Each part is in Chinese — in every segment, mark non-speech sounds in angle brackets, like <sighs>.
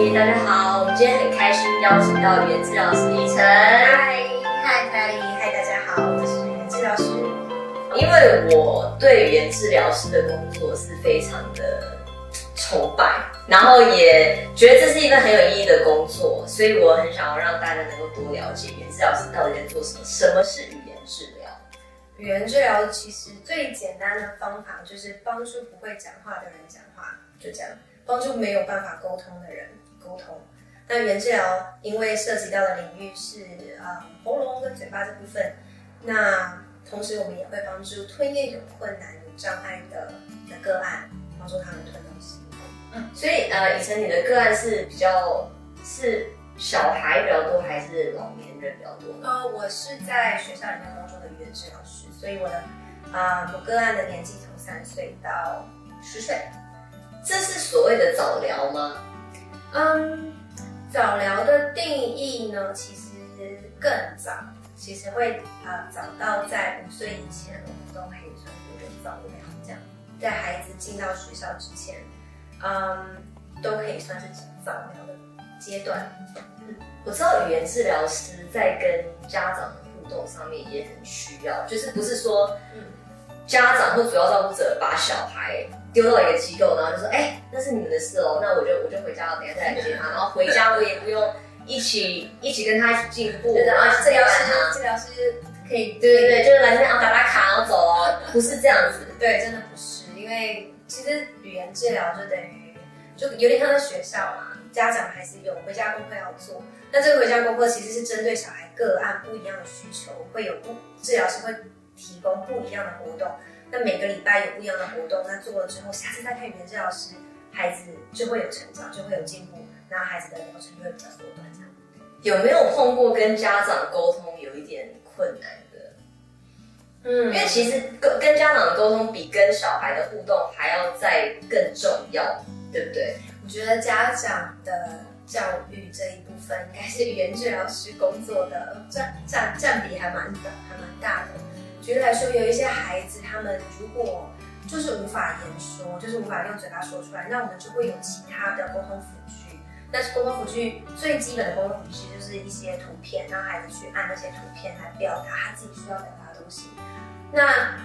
大家好，我们今天很开心邀请到语言治疗师依晨。嗨嗨，嗨大家好，我是语言治疗师。因为我对语言治疗师的工作是非常的崇拜，然后也觉得这是一份很有意义的工作，所以我很想要让大家能够多了解语言治疗师到底在做什么，什么是语言治疗。语言治疗其实最简单的方法就是帮助不会讲话的人讲话，就这样，帮助没有办法沟通的人沟通。那语言治疗因为涉及到的领域是啊、呃喉咙跟嘴巴这部分，那同时我们也会帮助吞咽有困难、有障碍的的个案，帮助他们吞东西。所以呃，以晨你的个案是比较是小孩比较多，还是老年人比较多？呃，我是在学校里面工作的语言治疗师，所以我的啊、我个案的年纪从三岁到十岁。这是所谓的早疗吗？嗯，早疗的定义呢，其实更早，其实会啊、早到在五岁以前，我们都可以算是有早疗这样，在孩子进到学校之前，嗯，都可以算是早疗的阶段。我知道语言治疗师在跟家长的互动上面也很需要，就是不是说嗯家长或主要照顾者把小孩丢到一个机构，然后就说，哎、那是你们的事哦，那我就我就回家了，等下再来接他，然后回家我也不用一起一起跟他一起进步，然后治疗师。治疗师可以对对对，就是来这边啊打打卡，然后走哦，不是这样子。对，真的不是，因为其实语言治疗就等于就有点像在学校嘛，家长还是有回家功课要做。那这个回家功课其实是针对小孩个案不一样的需求，会有不治疗师会提供不一样的活动。那每个礼拜有不一样的活动，那做了之后，下次再看语言治疗师，孩子就会有成长，就会有进步，那孩子的疗程就会比较缩短这样。有没有碰过跟家长沟通有一点困难的？嗯因为其实跟跟家长的沟通比跟小孩的互动还要再更重要，对不对？我觉得家长的教育这一部分，应该是语言治疗师工作的占占占比还蛮大，还蛮大的。举例来说，有一些孩子，他们如果就是无法言说，就是无法用嘴巴说出来，那我们就会有其他的沟通辅具。那沟通辅具最基本的沟通辅具就是一些图片，让孩子去按那些图片来表达他自己需要表达的东西。那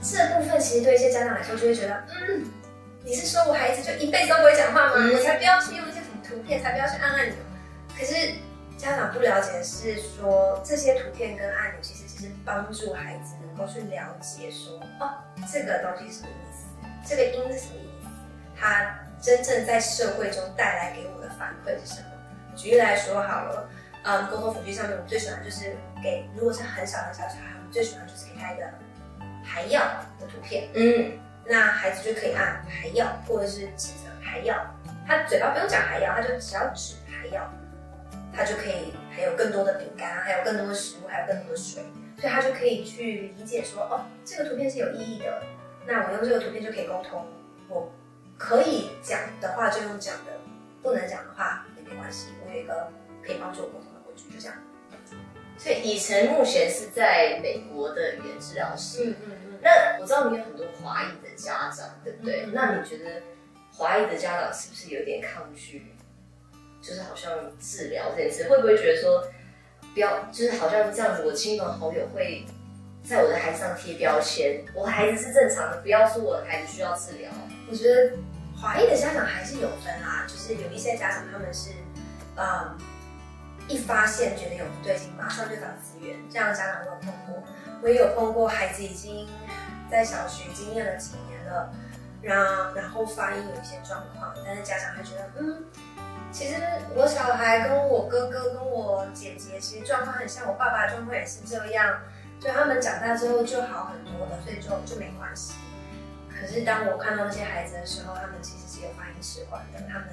这部分其实对一些家长来说，就会觉得，嗯，你是说我孩子就一辈子都不会讲话吗？嗯我才不要去用一些什么图片，才不要去按按钮。可是家长不了解的是说，这些图片跟按钮其实只是帮助孩子能够去了解说，哦，这个东西是什么意思，这个音是什么意思，它真正在社会中带来给我的反馈是什么。举例来说好了，嗯，沟通辅具上面我们最喜欢就是给，如果是很小很小小孩，我们最喜欢就是给他一个还要的图片。嗯，那孩子就可以按还要，或者是指着还要，他嘴巴不用讲还要，他就只要指还要，他就可以还有更多的饼干，还有更多的食物，还有更多的水，所以他就可以去理解说，哦，这个图片是有意义的，那我用这个图片就可以沟通，我可以讲的话就用讲的，不能讲的话也没关系，我有一个可以帮助我沟通的工具，就这样。所以以晨目前是在美国的语言治疗师。嗯嗯嗯。那我知道你有很多华裔的家长，对不对？嗯那你觉得华裔的家长是不是有点抗拒？就是好像治疗这件事，会不会觉得说，不要，就是好像这样子，我亲朋好友会在我的孩子上贴标签，我孩子是正常的，不要说我的孩子需要治疗。我觉得华裔的家长还是有分啦，就是有一些家长他们是，嗯，一发现觉得有不对劲，马上就找资源，这样的家长我有碰过，我也有碰过孩子已经在小学经念了几年了，然然后发音有一些状况，但是家长还觉得，嗯，其实我小孩跟我哥哥跟我姐姐其实状况很像，我爸爸状况也是这样，所以他们长大之后就好很多了，所以就就没关系。可是当我看到那些孩子的时候，他们其实是有发音迟缓的，他们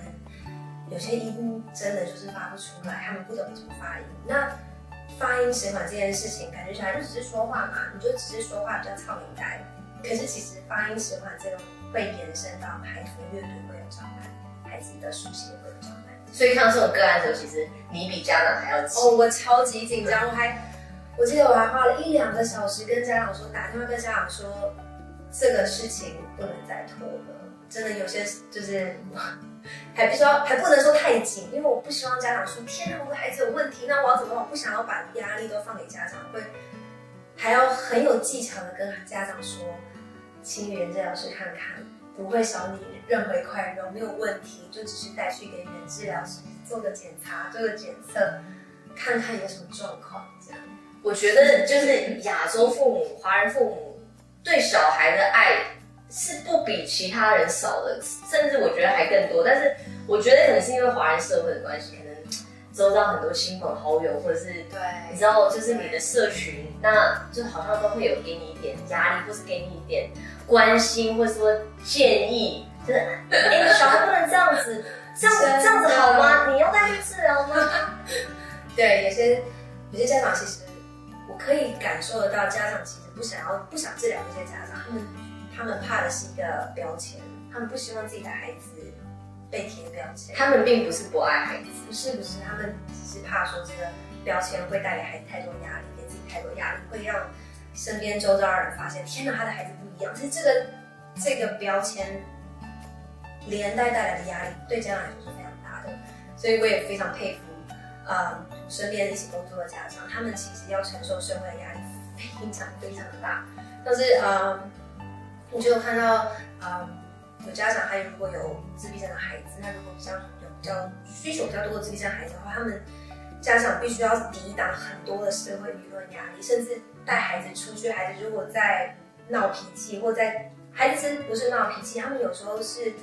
有些音真的就是发不出来，他们不懂怎么发音。那发音迟缓这件事情，感觉起来就只是说话嘛，你就只是说话比较操领带。可是其实发音迟缓这个会延伸到孩子的阅读会有障碍，孩子的书写会有障碍。所以看到这种个案的时候，其实你比家长还要急。哦，我超级紧张，我还我记得我还花了一两个小时跟家长说，打电话跟家长说，这个事情不能再拖了。真的有些就是 <laughs> 还必须要还不能说太紧，因为我不希望家长说天哪，我的孩子有问题，那我要怎么办？我不想要把压力都放给家长，会还要很有技巧的跟家长说，请语言治疗师看看，不会少你任何一块肉，没有问题，就只是带去给语言治疗师做个检查，做个检测，看看有什么状况，这样。我觉得就是亚洲父母、华人父母对小孩的爱是不比其他人少的，甚至我觉得还更多。但是我觉得可能是因为华人社会的关系，可能周遭很多亲朋好友，或者是对，你知道，就是你的社群，那就好像都会有给你一点压力，或是给你一点关心，或者说建议，就是哎，你小孩不能这样子，这样子这样子好吗？你要带去治疗吗？<laughs> 对，有些有些家长其实我。可以感受得到，家长其实不想要、不想治疗这些家长，他们他们怕的是一个标签，他们不希望自己的孩子被贴标签。他们并不是不爱孩子，不是不是，他们只是怕说这个标签会带给孩子太多压力，给自己太多压力，会让身边周遭的人发现，天哪，他的孩子不样。其实这个这个标签连带带来的压力，对家长来说是非常大的。所以我也非常佩服。嗯，身边一起工作的家长，他们其实要承受社会的压力非常非常的大。但是，嗯，我就看到，嗯，有家长他如果有自闭症的孩子，那如果比较有比较需求比较多的自闭症孩子的话，他们家长必须要抵挡很多的社会舆论压力，甚至带孩子出去，孩子如果在闹脾气，或在孩子是不是闹脾气，他们有时候是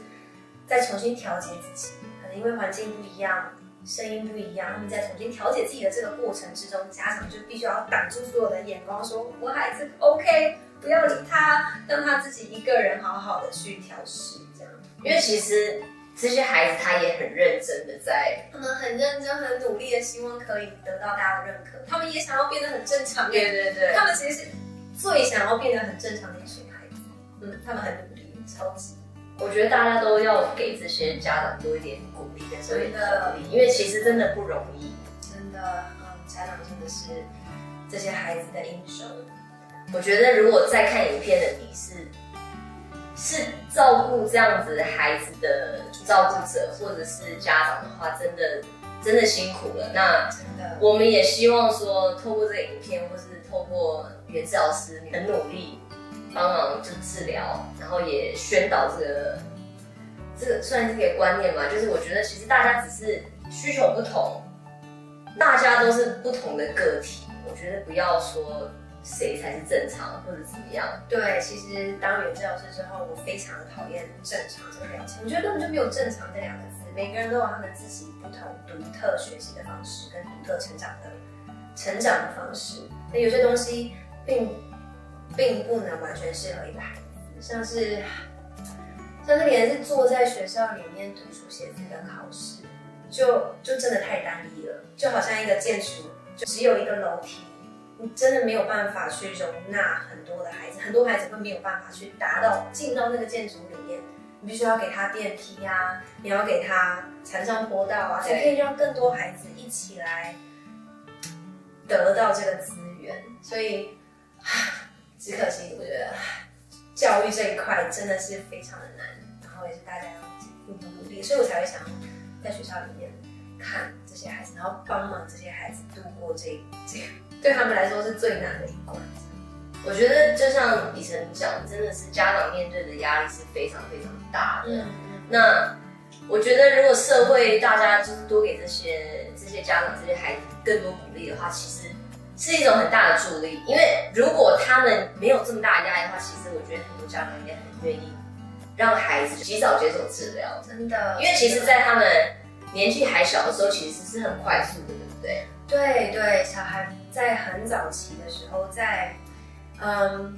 在重新调节自己，可能因为环境不一样。声音不一样，他们在重新调节自己的这个过程之中，家长就必须要挡住所有的眼光，说我孩子 OK，不要理他，让他自己一个人好好的去调试，这样。因为其实这些孩子他也很认真的在，他们很认真、很努力的，希望可以得到大家的认可。他们也想要变得很正常，对对对。他们其实是最想要变得很正常的一群孩子。嗯，他们很努力，超级。我觉得大家都要给这些家长多一点鼓励跟多一点鼓励，因为其实真的不容易。真的，嗯，家长真的是这些孩子的英雄。我觉得如果在看影片的你是是照顾这样子孩子的照顾者或者是家长的话，真的真的辛苦了。那真的，我们也希望说，透过这个影片，或是透过袁志老师很努力。帮忙就治疗，然后也宣导这个，这个算是一个观念嘛，就是我觉得其实大家只是需求不同，大家都是不同的个体，我觉得不要说谁才是正常或者怎么样。对，其实当原治疗师之后，我非常讨厌“正常”这个标签，我觉得根本就没有“正常”这两个字，每个人都有他们自己不同独特学习的方式跟独特成长的成长的方式，那有些东西并。并不能完全适合一个孩子，像是像是连是坐在学校里面读书写字跟考试，就就真的太单一了，就好像一个建筑就只有一个楼梯，你真的没有办法去容纳很多的孩子，很多孩子会没有办法去达到进到那个建筑里面，你必须要给他电梯啊，你要给他残障坡道啊，才可以让更多孩子一起来得到这个资源，所以。<sighs> 只可惜，我觉得 <sighs> 教育这一块真的是非常的难，然后也是大家要共同努力，所以我才会想在学校里面看这些孩子，然后帮忙这些孩子度过这这对他们来说是最难的一关。我觉得就像李晨讲，真的是家长面对的压力是非常非常大的。那我觉得如果社会大家就是多给这些这些家长这些孩子更多鼓励的话，其实。是一种很大的助力，因为如果他们没有这么大的压力的话，其实我觉得很多家长应该很愿意让孩子及早接受治疗。真的，因为其实，在他们年纪还小的时候，其实是很快速的，对不对？对对，小孩在很早期的时候，在嗯，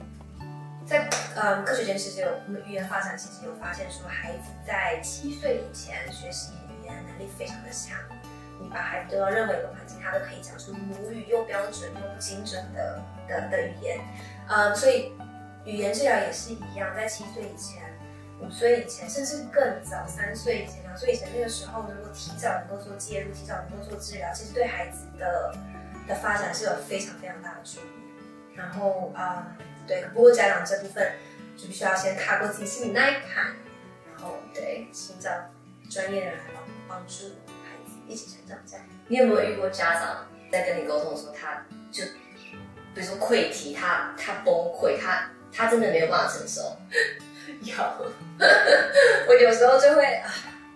在嗯科学监视有我们语言发展其实有发现说，孩子在七岁以前学习语言能力非常的强。你把孩子丢到任何一个环境，他都可以讲出母语又标准又精准的的的语言，呃，所以语言治疗也是一样，在七岁以前、五岁以前，甚至更早三岁以前、两岁以前那个时候，能够提早能够做介入，提早能够做治疗，其实对孩子的的发展是有非常非常大的助力。然后啊，对，不过家长这部分就必须要先踏过自己心里那一坎，然后对，寻找。专业的人来帮帮助一起成长。这样，你有没有遇过家长在跟你沟通的时候，他就比如说溃堤，他他崩溃，他他真的没有办法承受？<laughs> 有，<laughs> 我有时候就会啊，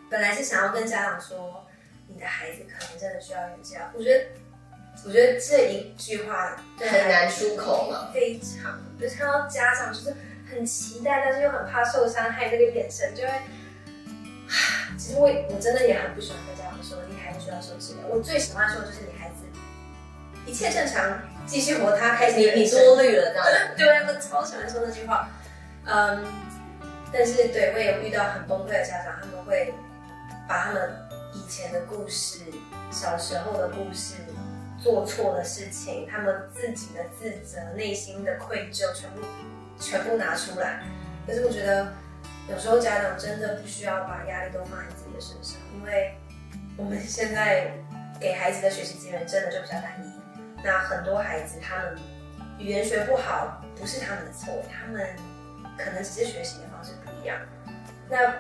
本来是想要跟家长说，你的孩子可能真的需要有这样，我觉得。我觉得这一句话很难出口嘛，非常就是看到家长就是很期待，但是又很怕受伤害，那个眼神就会。其实我我真的也很不喜欢跟家长说你孩子需要受治疗，我最喜欢说的就是你孩子一切正常，继续活他开心。你你多虑了这样子，<laughs> 对，我超喜欢说那句话。嗯，但是对我也有遇到很崩溃的家长，他们会把他们以前的故事、小时候的故事。做错的事情，他们自己的自责、内心的愧疚，全部全部拿出来。可是我觉得，有时候家长真的不需要把压力都放在自己的身上，因为我们现在给孩子的学习资源真的就比较单一。那很多孩子他们语言学不好，不是他们的错，他们可能只是学习的方式不一样。那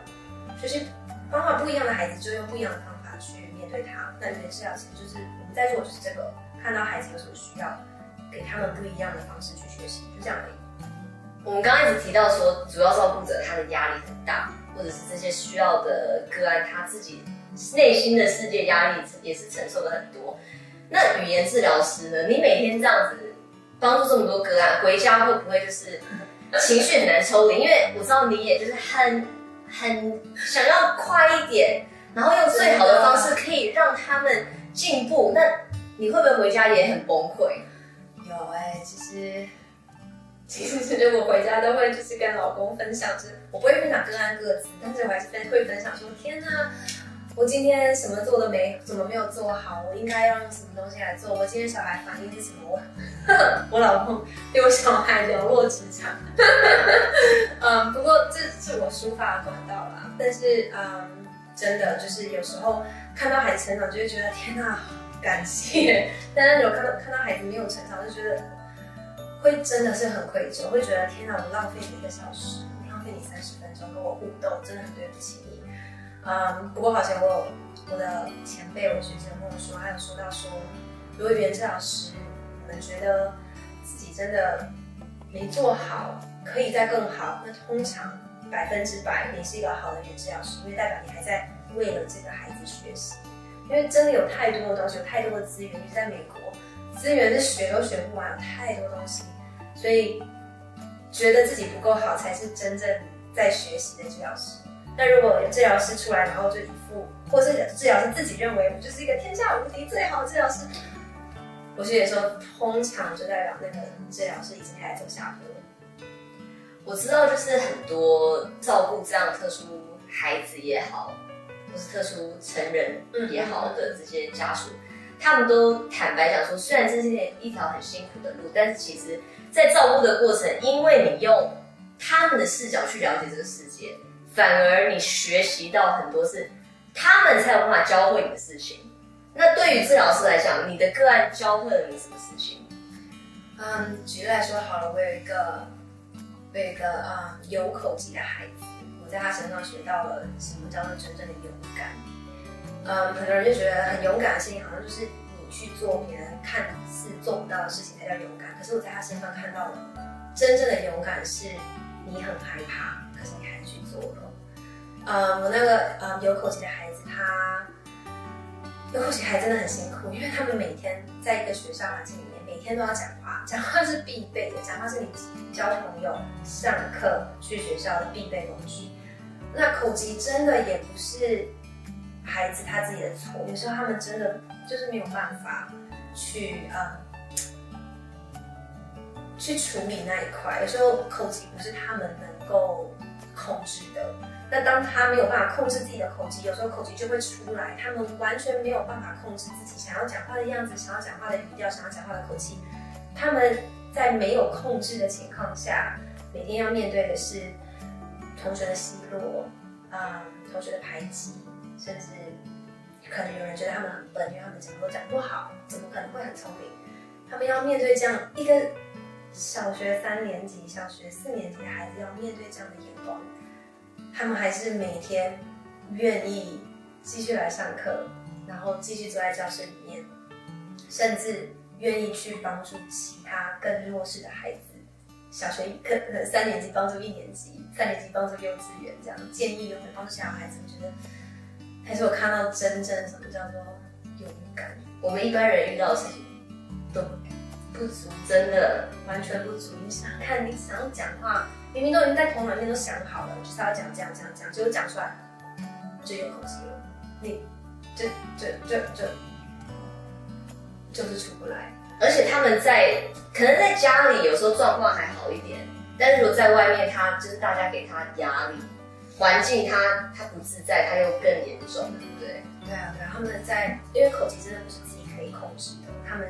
学习方法不一样的孩子，就用不一样的方法去面对他。那语言治疗其实就是。在做就是这个，看到孩子有什么需要，给他们不一样的方式去学习，就这样而已。我们刚刚一直提到说，主要照顾者他的压力很大，或者是这些需要的个案，他自己内心的世界压力也是承受了很多。那语言治疗师呢？你每天这样子帮助这么多个案，回家会不会就是 <laughs> 情绪很难抽离？因为我知道你也就是很很想要快一点，然后用最好的方式可以让他们。进步，那你会不会回家也很崩溃？有哎，其实其实我回家都会就是跟老公分享，就是我不会分享个案各自，但是我还是分会分享说，天哪，我今天什么做的没，怎么没有做好？我应该要用什么东西来做？我今天小孩反应是什么？我 <laughs> 老公对我小孩了若指掌。<laughs> 嗯，不过这是我抒发的管道啦，但是嗯。真的就是有时候看到孩子成长，就会觉得天哪，感谢。但是有看到看到孩子没有成长，就觉得会真的是很愧疚，会觉得天哪，我浪费你一个小时，浪费你三十分钟跟我互动，真的很对不起你。嗯，不过好像我我的前辈我学姐跟我说，还有说到说，如果语言治疗师你们觉得自己真的没做好，可以再更好，那通常。百分之百，你是一个好的语言治疗师，因为代表你还在为了这个孩子学习。因为真的有太多的东西，有太多的资源，尤其在美国，资源是学都学不完，太多东西，所以觉得自己不够好，才是真正在学习的治疗师。那如果治疗师出来，然后就一副，或是治疗师自己认为我就是一个天下无敌最好的治疗师，我学姐说，通常就代表那个治疗师已经开始走下坡。我知道，就是很多照顾这样特殊孩子也好，或是特殊成人也好的这些家属，他们都坦白讲说，虽然这是一条很辛苦的路，但是其实，在照顾的过程，因为你用他们的视角去了解这个世界，反而你学习到很多是他们才有办法教会你的事情。那对于治疗师来讲，你的个案教会了你什么事情？嗯，举例来说好了，我有一个。有一个啊有口疾的孩子，我在他身上学到了什么叫做真正的勇敢。嗯，很多人就觉得很勇敢的事情，好像就是你去做别人看似做不到的事情才叫勇敢。可是我在他身上看到了，真正的勇敢是你很害怕，可是你还是去做了。嗯，我那个呃有口疾的孩子，他有口疾还真的很辛苦，因为他们每天在一个学校环境里面，每天都要讲话，讲话是必备的，讲话是你。交朋友、上课、去学校的必备工具。那口疾真的也不是孩子他自己的错，有时候他们真的就是没有办法去嗯去处理那一块。有时候口疾不是他们能够控制的。那当他没有办法控制自己的口疾，有时候口疾就会出来，他们完全没有办法控制自己想要讲话的样子、想要讲话的语调、想要讲话的口气，他们。在没有控制的情况下，每天要面对的是同学的奚落，啊，同学的排挤，甚至可能有人觉得他们很笨，因为他们讲都讲不好，怎么可能会很聪明？他们要面对这样一个小学三年级、小学四年级的孩子，要面对这样的眼光，他们还是每天愿意继续来上课，然后继续坐在教室里面，甚至愿意去帮助其他更弱势的孩子。小学可可能三年级帮助一年级，三年级帮助幼稚园，这样建议有没有帮助小孩子？我觉得还是我看到真正什么叫做勇敢，我们一般人遇到的事情都不足，真的完全不足。你想看，你想要讲话，明明都已经在头脑里面都想好了，就是要讲这样这样讲，结果讲出来就有口气了，你就就就就就是出不来。而且他们在可能在家里有时候状况还好一点，但是如果在外面，他就是大家给他压力，环境他他不自在，他又更严重，对不对？对啊，对啊，他们在因为口疾真的不是自己可以控制的，他们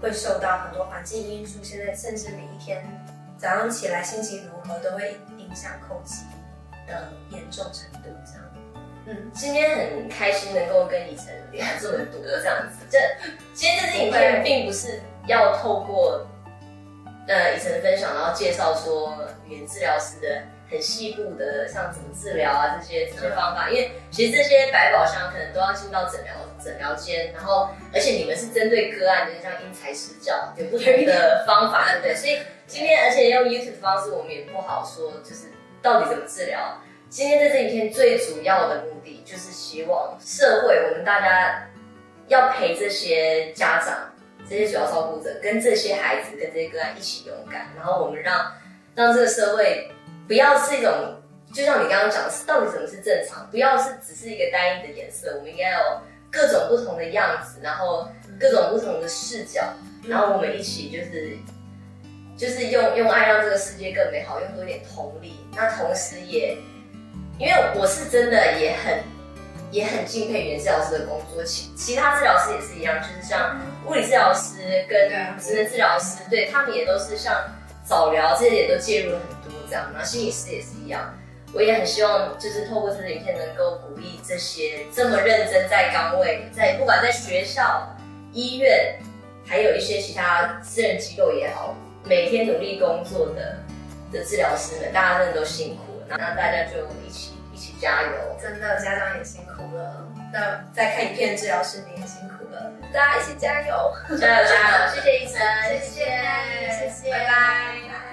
会受到很多环境因素，现在甚至每一天早上起来心情如何都会影响口疾的严重程度，这样。嗯，今天很开心能够跟以晨聊这么多，这样子。这今天这支影片并不是要透过呃以晨分享，然后介绍说语言治疗师的很细部的像怎么治疗啊这些这些方法，因为其实这些百宝箱可能都要进到诊疗诊疗间，然后而且你们是针对个案，就是像因材施教，有不同的方法，对不对？所以今天而且用 YouTube 方式，我们也不好说，就是到底怎么治疗。今天在这影片最主要的目的，就是希望社会我们大家要陪这些家长、这些主要照顾者，跟这些孩子、跟这些个案一起勇敢，然后我们让让这个社会不要是一种，就像你刚刚讲的，到底什么是正常？不要是只是一个单一的颜色，我们应该有各种不同的样子，然后各种不同的视角，然后我们一起就是就是用用爱让这个世界更美好，用多一点同理，那同时也。因为我是真的也很也很敬佩袁治疗师的工作，其其他治疗师也是一样，就是像物理治疗师跟职能治疗师，对他们也都是像早疗这些也都介入了很多这样，然后心理师也是一样。我也很希望就是透过这个影片能够鼓励这些这么认真在岗位，在不管在学校、医院，还有一些其他私人机构也好，每天努力工作的的治疗师们，大家真的都辛苦了。那大家就一起加油，真的家长也辛苦了。那在看影片治疗师你也辛苦了，大家一起加油，加油加油！<laughs> 谢谢医生，谢谢谢谢，拜拜。